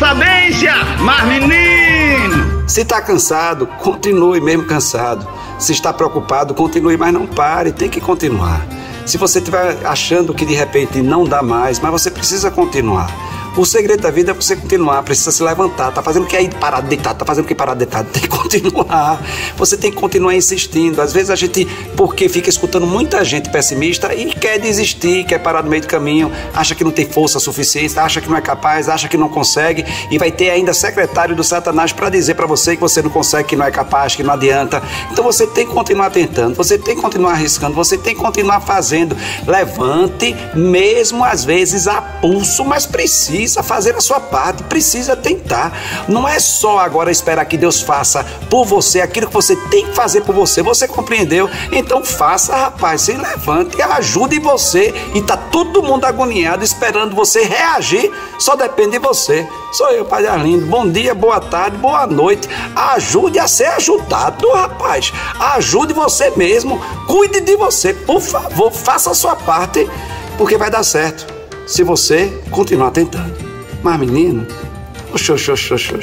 sabência, mas menino! Se está cansado, continue mesmo cansado. Se está preocupado, continue, mas não pare, tem que continuar. Se você estiver achando que de repente não dá mais, mas você precisa continuar. O segredo da vida é você continuar, precisa se levantar. Tá fazendo o que aí parado deitado? Tá fazendo o que parado deitado? Tem que continuar. Você tem que continuar insistindo. Às vezes a gente, porque fica escutando muita gente pessimista e quer desistir, quer parar no meio do caminho, acha que não tem força suficiente, acha que não é capaz, acha que não consegue e vai ter ainda secretário do Satanás para dizer para você que você não consegue, que não é capaz, que não adianta. Então você tem que continuar tentando, você tem que continuar arriscando, você tem que continuar fazendo. Levante, mesmo às vezes a pulso, mas precisa precisa fazer a sua parte, precisa tentar. Não é só agora esperar que Deus faça por você aquilo que você tem que fazer por você. Você compreendeu? Então faça, rapaz, se levante, ajude você. E tá todo mundo agoniado esperando você reagir. Só depende de você. Sou eu, Pai Arlindo. Bom dia, boa tarde, boa noite. Ajude a ser ajudado, rapaz. Ajude você mesmo. Cuide de você, por favor. Faça a sua parte, porque vai dar certo se você continuar tentando. Mas, menino, oxô, oxô, oxô, oxô.